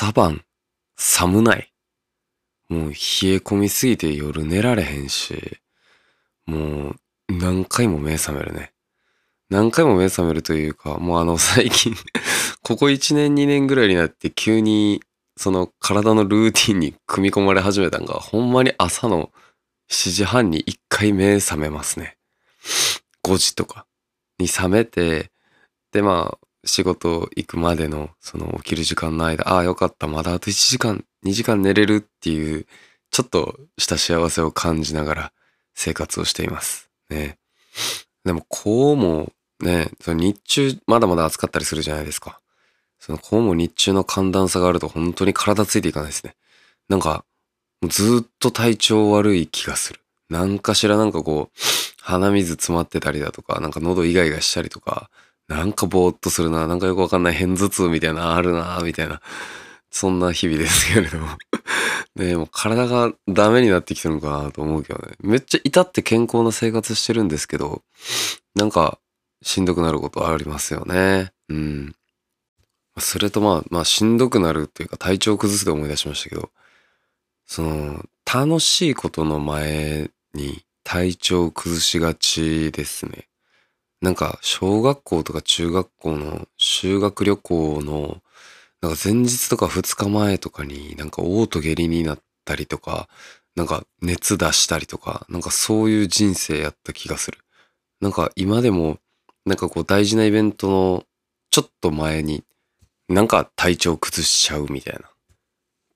朝晩寒ない。もう冷え込みすぎて夜寝られへんし、もう何回も目覚めるね。何回も目覚めるというか、もうあの 最近ここ1年2年ぐらいになって急にその体のルーティンに組み込まれ始めたんが、ほんまに朝の7時半に1回目覚めますね。5時とかに覚めて、でまあ仕事行くまでのその起きる時間の間、ああよかった、まだあと1時間、2時間寝れるっていう、ちょっとした幸せを感じながら生活をしています。ね。でもこうもね、その日中まだまだ暑かったりするじゃないですか。そのこうも日中の寒暖差があると本当に体ついていかないですね。なんか、もうずっと体調悪い気がする。なんかしらなんかこう、鼻水詰まってたりだとか、なんか喉イガイガしたりとか、なんかぼーっとするな、なんかよくわかんない偏頭痛みたいなあるな、みたいな。そんな日々ですけれども。ねもう体がダメになってきてるのかなと思うけどね。めっちゃ至って健康な生活してるんですけど、なんかしんどくなることありますよね。うん。それとまあ、まあしんどくなるというか体調崩すで思い出しましたけど、その、楽しいことの前に体調崩しがちですね。なんか、小学校とか中学校の修学旅行の、なんか前日とか2日前とかになんか嘔吐下痢になったりとか、なんか熱出したりとか、なんかそういう人生やった気がする。なんか今でも、なんかこう大事なイベントのちょっと前に、なんか体調崩しちゃうみたいな。っ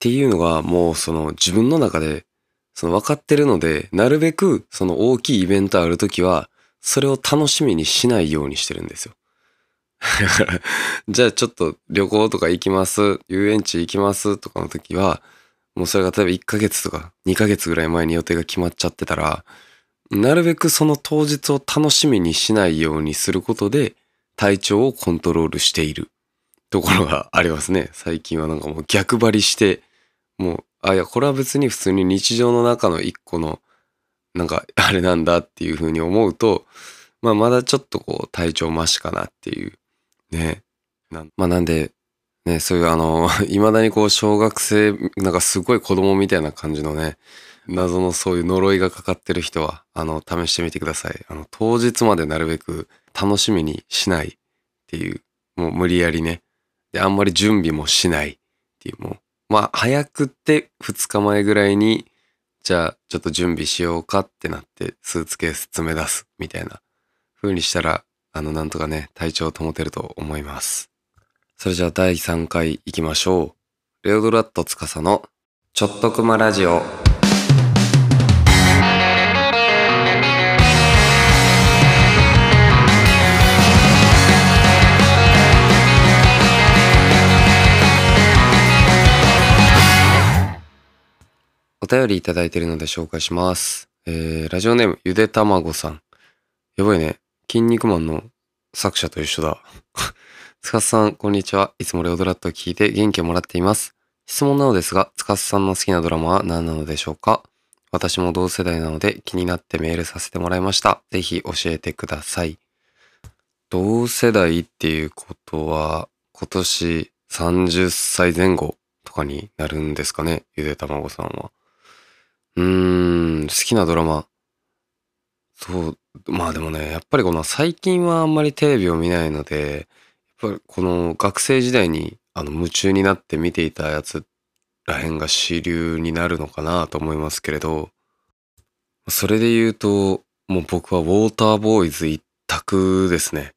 ていうのがもうその自分の中で、その分かってるので、なるべくその大きいイベントあるときは、それを楽しみにしないようにしてるんですよ。だから、じゃあちょっと旅行とか行きます、遊園地行きますとかの時は、もうそれが例えば1ヶ月とか2ヶ月ぐらい前に予定が決まっちゃってたら、なるべくその当日を楽しみにしないようにすることで、体調をコントロールしているところがありますね。最近はなんかもう逆張りして、もう、あ、いや、これは別に普通に日常の中の一個の、なんか、あれなんだっていうふうに思うと、まあ、まだちょっとこう、体調マシかなっていう、ね。なまあ、なんで、ね、そういうあの、未だにこう、小学生、なんかすごい子供みたいな感じのね、謎のそういう呪いがかかってる人は、あの、試してみてください。あの、当日までなるべく楽しみにしないっていう、もう無理やりね。で、あんまり準備もしないっていう、もう、まあ、早くって2日前ぐらいに、じゃあ、ちょっと準備しようかってなって、スーツケース詰め出すみたいな風にしたら、あの、なんとかね、体調を保てると思います。それじゃあ、第3回行きましょう。レオドラット司の、ちょっとくまラジオ。お便りいただいているので紹介します。えー、ラジオネーム、ゆでたまごさん。やばいね。筋肉マンの作者と一緒だ。つかすさん、こんにちは。いつもレオドラットを聞いて元気をもらっています。質問なのですが、つかすさんの好きなドラマは何なのでしょうか？私も同世代なので気になってメールさせてもらいました。ぜひ教えてください。同世代っていうことは、今年30歳前後とかになるんですかね？ゆでたまごさんは。うーん、好きなドラマ。そう、まあでもね、やっぱりこの最近はあんまりテレビを見ないので、やっぱりこの学生時代にあの夢中になって見ていたやつらへんが主流になるのかなと思いますけれど、それで言うと、もう僕はウォーターボーイズ一択ですね。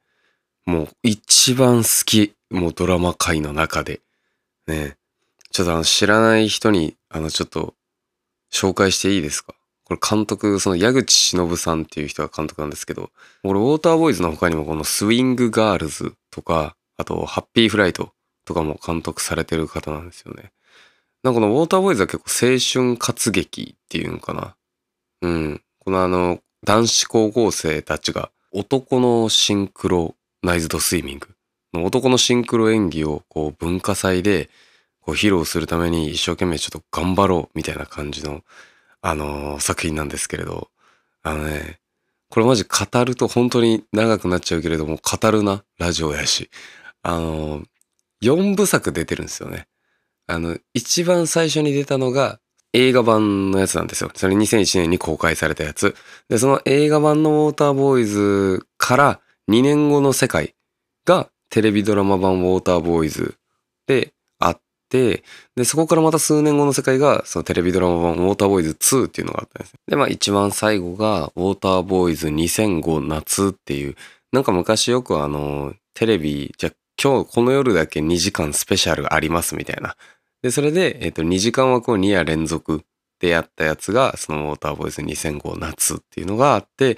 もう一番好き、もうドラマ界の中で。ね。ちょっとあの知らない人に、あのちょっと紹介していいですか？これ監督、その矢口忍さんっていう人が監督なんですけど、俺ウォーターボーイズの他にもこのスウィングガールズとか、あとハッピーフライトとかも監督されてる方なんですよね。なんかこのウォーターボーイズは結構青春活劇っていうのかな。うん。このあの、男子高校生たちが男のシンクロナイズドスイミング男のシンクロ演技をこう文化祭でこう披露するために一生懸命ちょっと頑張ろうみたいな感じのあのー作品なんですけれど、あのね、これマジ語ると本当に長くなっちゃうけれども、語るな、ラジオやし。あのー、4部作出てるんですよね。あの、一番最初に出たのが映画版のやつなんですよ。それ2001年に公開されたやつ。で、その映画版のウォーターボーイズから2年後の世界がテレビドラマ版ウォーターボーイズでて、で、そこからまた数年後の世界がそのテレビドラマ版ウォーターボーイズ2っていうのがあったんです。で、まあ一番最後がウォーターボーイズ2005夏っていう、なんか昔よくあの、テレビ、じゃ今日この夜だけ2時間スペシャルありますみたいな。で、それで、えっ、と、2時間枠を2夜連続でやったやつが、そのウォーターボーイズ2005夏っていうのがあって、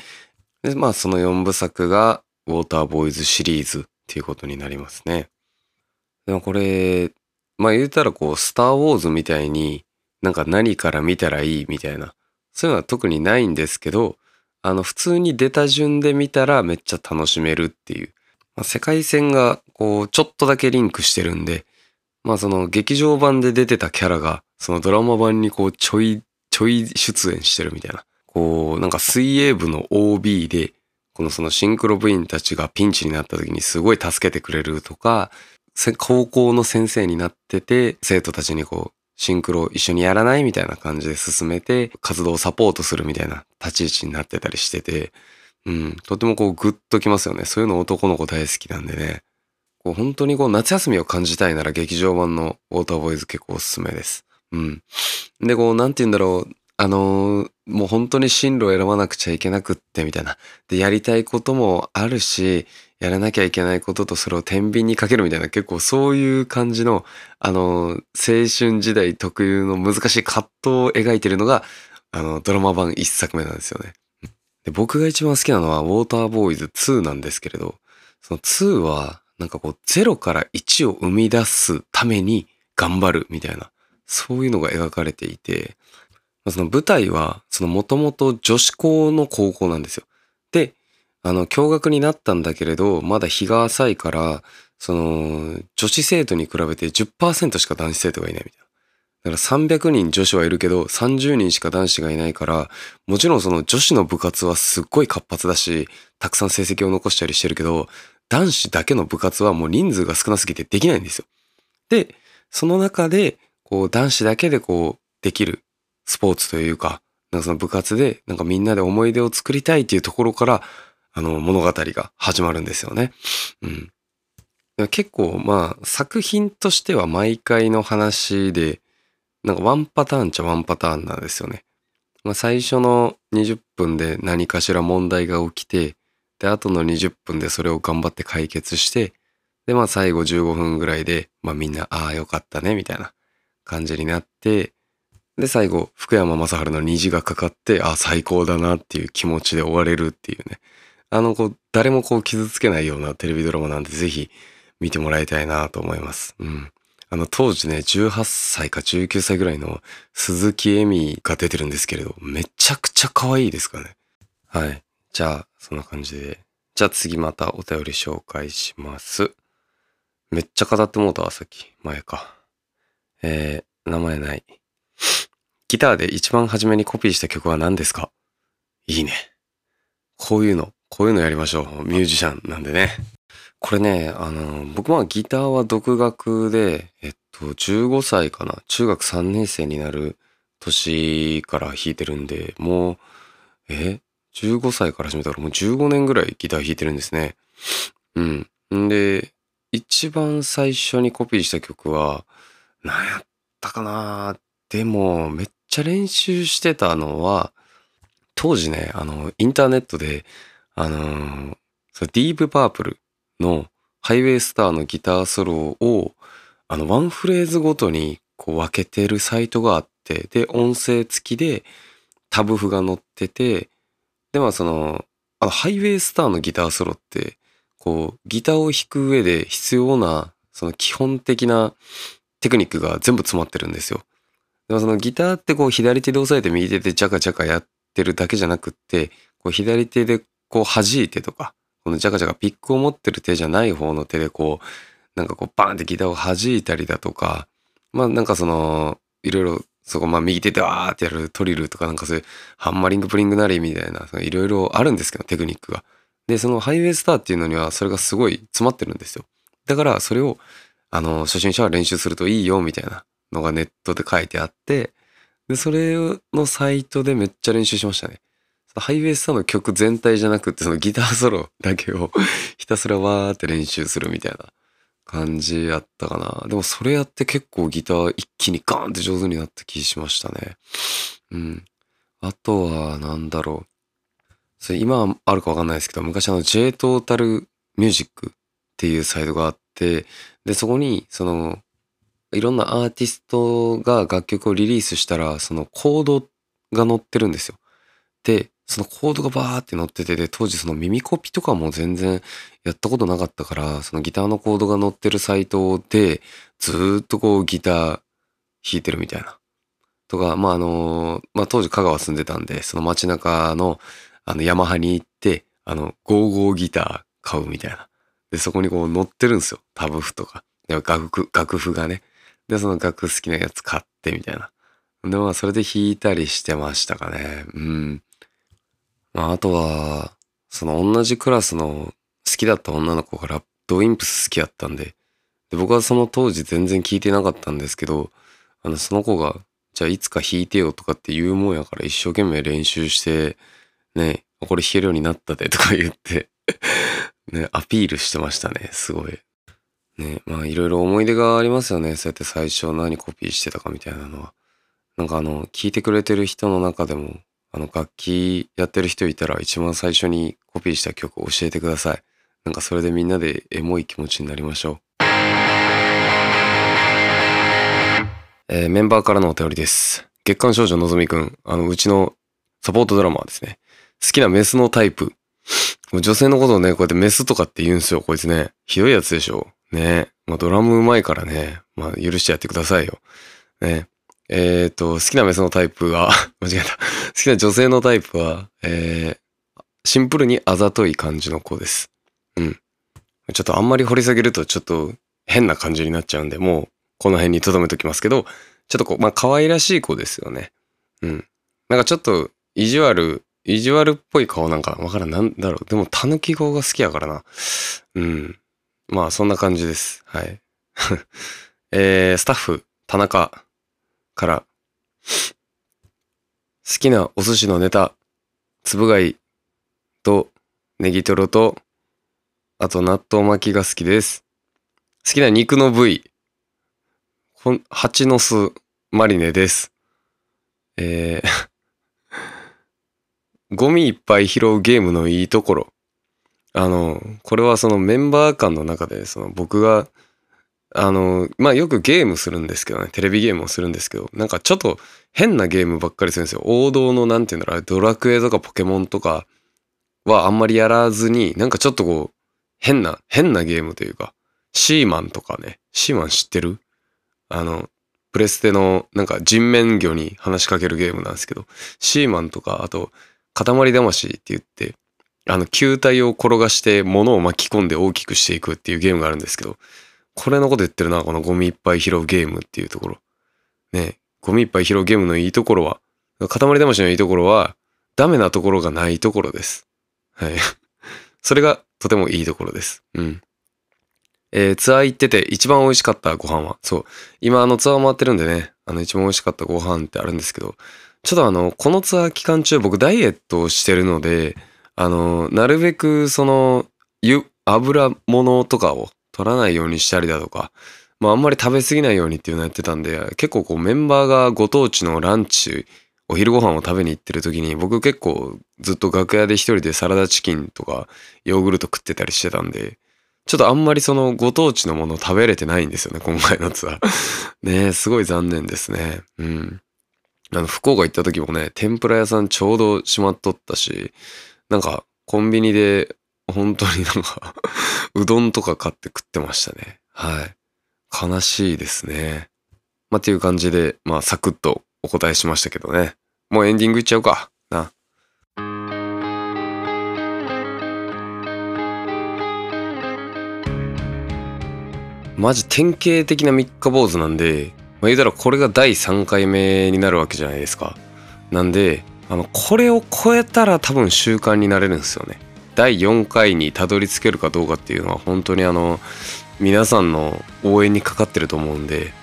で、まあその4部作がウォーターボーイズシリーズっていうことになりますね。でもこれ、まあ言うたらこう、スターウォーズみたいになんか何から見たらいいみたいな、そういうのは特にないんですけど、あの普通に出た順で見たらめっちゃ楽しめるっていう。まあ、世界線がこう、ちょっとだけリンクしてるんで、まあその劇場版で出てたキャラが、そのドラマ版にこうちょい、ちょい出演してるみたいな。こう、なんか水泳部の OB で、このそのシンクロ部員たちがピンチになった時にすごい助けてくれるとか、高校の先生になってて、生徒たちにこう、シンクロ一緒にやらないみたいな感じで進めて、活動をサポートするみたいな立ち位置になってたりしてて、うん、とてもこうグッときますよね。そういうの男の子大好きなんでね。こう本当にこう夏休みを感じたいなら劇場版のウォーターボーイズ結構おすすめです。うん。で、こう、なんて言うんだろう。あのー、もう本当に進路を選ばなくちゃいけなくってみたいな。で、やりたいこともあるし、やらなきゃいけないこととそれを天秤にかけるみたいな結構そういう感じの、あの、青春時代特有の難しい葛藤を描いてるのが、あの、ドラマ版一作目なんですよね。で僕が一番好きなのはウォーターボーイズ2なんですけれど、その2はなんかこう0から1を生み出すために頑張るみたいな、そういうのが描かれていて、その舞台はそのもともと女子校の高校なんですよ。あの、共学になったんだけれど、まだ日が浅いから、その、女子生徒に比べて10%しか男子生徒がいないみたいな。だから300人女子はいるけど、30人しか男子がいないから、もちろんその女子の部活はすっごい活発だし、たくさん成績を残したりしてるけど、男子だけの部活はもう人数が少なすぎてできないんですよ。で、その中で、こう男子だけでこうできるスポーツというか、なんかその部活でなんかみんなで思い出を作りたいっていうところから、あの物語が始まるんですよね。うん。結構まあ作品としては毎回の話で、なんかワンパターンちゃワンパターンなんですよね。まあ、最初の20分で何かしら問題が起きて、で、あとの20分でそれを頑張って解決して、で、まあ最後15分ぐらいで、まあみんな、ああよかったね、みたいな感じになって、で、最後、福山雅治の虹がかかって、ああ、最高だなっていう気持ちで終われるっていうね。あの、こう、誰もこう傷つけないようなテレビドラマなんで、ぜひ見てもらいたいなと思います。うん。あの、当時ね、18歳か19歳ぐらいの鈴木恵美が出てるんですけれど、めちゃくちゃ可愛いですかね。はい。じゃあ、そんな感じで。じゃあ次またお便り紹介します。めっちゃ語ってもうたわ、さっき。前か。えー、名前ない。ギターで一番初めにコピーした曲は何ですか？いいね。こういうの、こういうのやりましょう。ミュージシャンなんでね。これね、あの、僕はギターは独学で、えっと、15歳かな。中学3年生になる年から弾いてるんで、もう、え ?15 歳から始めたらもう15年ぐらいギター弾いてるんですね。うん。んで、一番最初にコピーした曲は、何やったかなでも、めっちゃ練習してたのは、当時ね、あの、インターネットで、あのー、そディープパープルのハイウェイスターのギターソロを、あの、ワンフレーズごとにこう分けてるサイトがあって、で、音声付きでタブ譜が載ってて、で、まあその、あの、ハイウェイスターのギターソロって、こう、ギターを弾く上で必要な、その基本的なテクニックが全部詰まってるんですよ。でもそのギターってこう左手で押さえて右手でジャカジャカやってるだけじゃなくって、こう左手でこう弾いてとか、このジャカジャカピックを持ってる手じゃない方の手でこう、なんかこうバーンってギターを弾いたりだとか、まあなんかその、いろいろそこまあ右手でわーってやるトリルとかなんかそういうハンマリングプリングなりみたいな、いろいろあるんですけど、テクニックが。で、そのハイウェイスターっていうのにはそれがすごい詰まってるんですよ。だからそれを、あの、初心者は練習するといいよみたいなのがネットで書いてあって、で、それのサイトでめっちゃ練習しましたね。ハイウェイスターの曲全体じゃなくて、そのギターソロだけを ひたすらわーって練習するみたいな感じやったかな。でもそれやって結構ギター一気にガーンって上手になった気しましたね。うん。あとは、なんだろう。それ今あるかわかんないですけど、昔あの J トータルミュージックっていうサイトがあって、で、そこに、その、いろんなアーティストが楽曲をリリースしたら、そのコードが載ってるんですよ。で、そのコードがバーって載ってて、で、当時その耳コピとかも全然やったことなかったから、そのギターのコードが載ってるサイトで、ずっとこうギター弾いてるみたいな。とか、まあ、あの、まあ、当時香川住んでたんで、その街中の、あの、ヤマハに行って、あの、ゴーゴーギター買うみたいな。で、そこにこう載ってるんですよ。タブ譜とか。楽譜、楽譜がね。で、その楽好きなやつ買ってみたいな。で、まあ、それで弾いたりしてましたかね。うん。まあ、あとは、その同じクラスの好きだった女の子がラッドインプス好きだったんで、で、僕はその当時全然聞いてなかったんですけど、あの、その子が、じゃあいつか弾いてよとかって言うもんやから一生懸命練習して、ね、これ弾けるようになったでとか言って、ね、アピールしてましたね、すごい。ね、まあいろいろ思い出がありますよね。そうやって最初何コピーしてたかみたいなのは。なんかあの、聞いてくれてる人の中でも、あの、楽器やってる人いたら一番最初にコピーした曲を教えてください。なんかそれでみんなでエモい気持ちになりましょう。えーメンバーからのお便りです。月刊少女のぞみくん、あの、うちのサポートドラマーですね。好きなメスのタイプ。女性のことをね、こうやってメスとかって言うんすよ、こいつね。ひどいやつでしょ。ねまあ、ドラムうまいからね。まあ、許してやってくださいよ。ねえっ、と、好きなメスのタイプは、間違えた。好きな女性のタイプは、えー、シンプルにあざとい感じの子です。うん。ちょっとあんまり掘り下げるとちょっと変な感じになっちゃうんで、もうこの辺に留めときますけど、ちょっとこう、まあ可愛らしい子ですよね。うん。なんかちょっと意地悪、意地悪っぽい顔なんかわからん、なんだろう。でも、たぬき顔が好きやからな。うん。まあ、そんな感じです。はい。えー、スタッフ、田中から、好きなお寿司のネタ、つぶ貝とネギトロと、あと納豆巻きが好きです。好きな肉の部位、ほん蜂の巣マリネです。えー ゴミいっぱい拾うゲームのいいところ。あの、これはそのメンバー間の中で、その僕が、あの、まあよくゲームするんですけどね、テレビゲームをするんですけど、なんかちょっと変なゲームばっかりするんですよ。王道のなんていうんだろう、ドラクエとかポケモンとかはあんまりやらずに、なんかちょっとこう、変な、変なゲームというか、シーマンとかね、シーマン知ってる？あの、プレステのなんか人面魚に話しかけるゲームなんですけど、シーマンとか、あと、塊魂って言って、あの、球体を転がして物を巻き込んで大きくしていくっていうゲームがあるんですけど、これのこと言ってるな、このゴミいっぱい拾うゲームっていうところ。ねゴミいっぱい拾うゲームのいいところは、塊魂のいいところは、ダメなところがないところです。はい。それがとてもいいところです。うん。えーツアー行ってて一番美味しかったご飯は、そう。今あのツアー回ってるんでね、あの一番美味しかったご飯ってあるんですけど、ちょっとあの、このツアー期間中僕ダイエットをしてるので、あの、なるべくその、油物とかを取らないようにしたりだとか、まああんまり食べ過ぎないようにっていうのやってたんで、結構こうメンバーがご当地のランチ、お昼ご飯を食べに行ってる時に僕結構ずっと楽屋で一人でサラダチキンとかヨーグルト食ってたりしてたんで、ちょっとあんまりそのご当地のもの食べれてないんですよね、今回のツアー。ねえ、すごい残念ですね。うん。あの、福岡行った時もね、天ぷら屋さんちょうど閉まっとったし、なんかコンビニで本当になんか うどんとか買って食ってましたね。はい。悲しいですね。まあ、っていう感じで、まあ、サクッとお答えしましたけどね。もうエンディングいっちゃうか。な。マジ典型的な三日坊主なんで、まあ、言うたらこれが第3回目になるわけじゃないですか。なんで、あの、これを超えたら多分習慣になれるんですよね。第4回にたどり着けるかどうかっていうのは本当にあの、皆さんの応援にかかってると思うんで、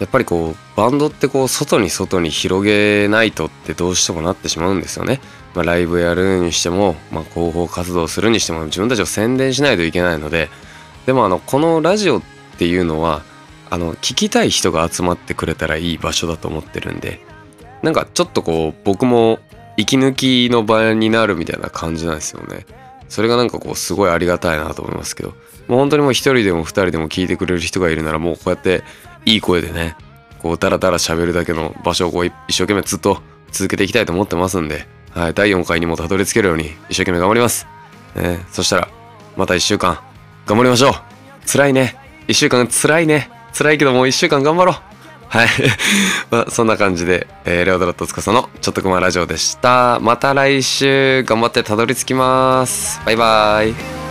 やっぱりこうバンドってこう外に外に広げないとってどうしてもなってしまうんですよね。まあ、ライブやるにしても、まあ、広報活動するにしても自分たちを宣伝しないといけないのででもあのこのラジオっていうのはあの聞きたい人が集まってくれたらいい場所だと思ってるんでなんかちょっとこう僕も息抜きの場になるみたいな感じなんですよね。それがなんかこうすごいありがたいなと思いますけど。もう本当にもう一人でも二人でも聞いてくれる人がいるならもうこうやっていい声でねこうダラダラ喋るだけの場所をこう一生懸命ずっと続けていきたいと思ってますんで、はい、第4回にもたどり着けるように一生懸命頑張ります。ね、そしたらまた1週間頑張りましょう。辛いね。1週間辛いね。辛いけどもう1週間頑張ろう。はい。まあ、そんな感じで、えー、レオドラット司のちょっとくまラジオでした。また来週頑張ってたどり着きます。バイバイ。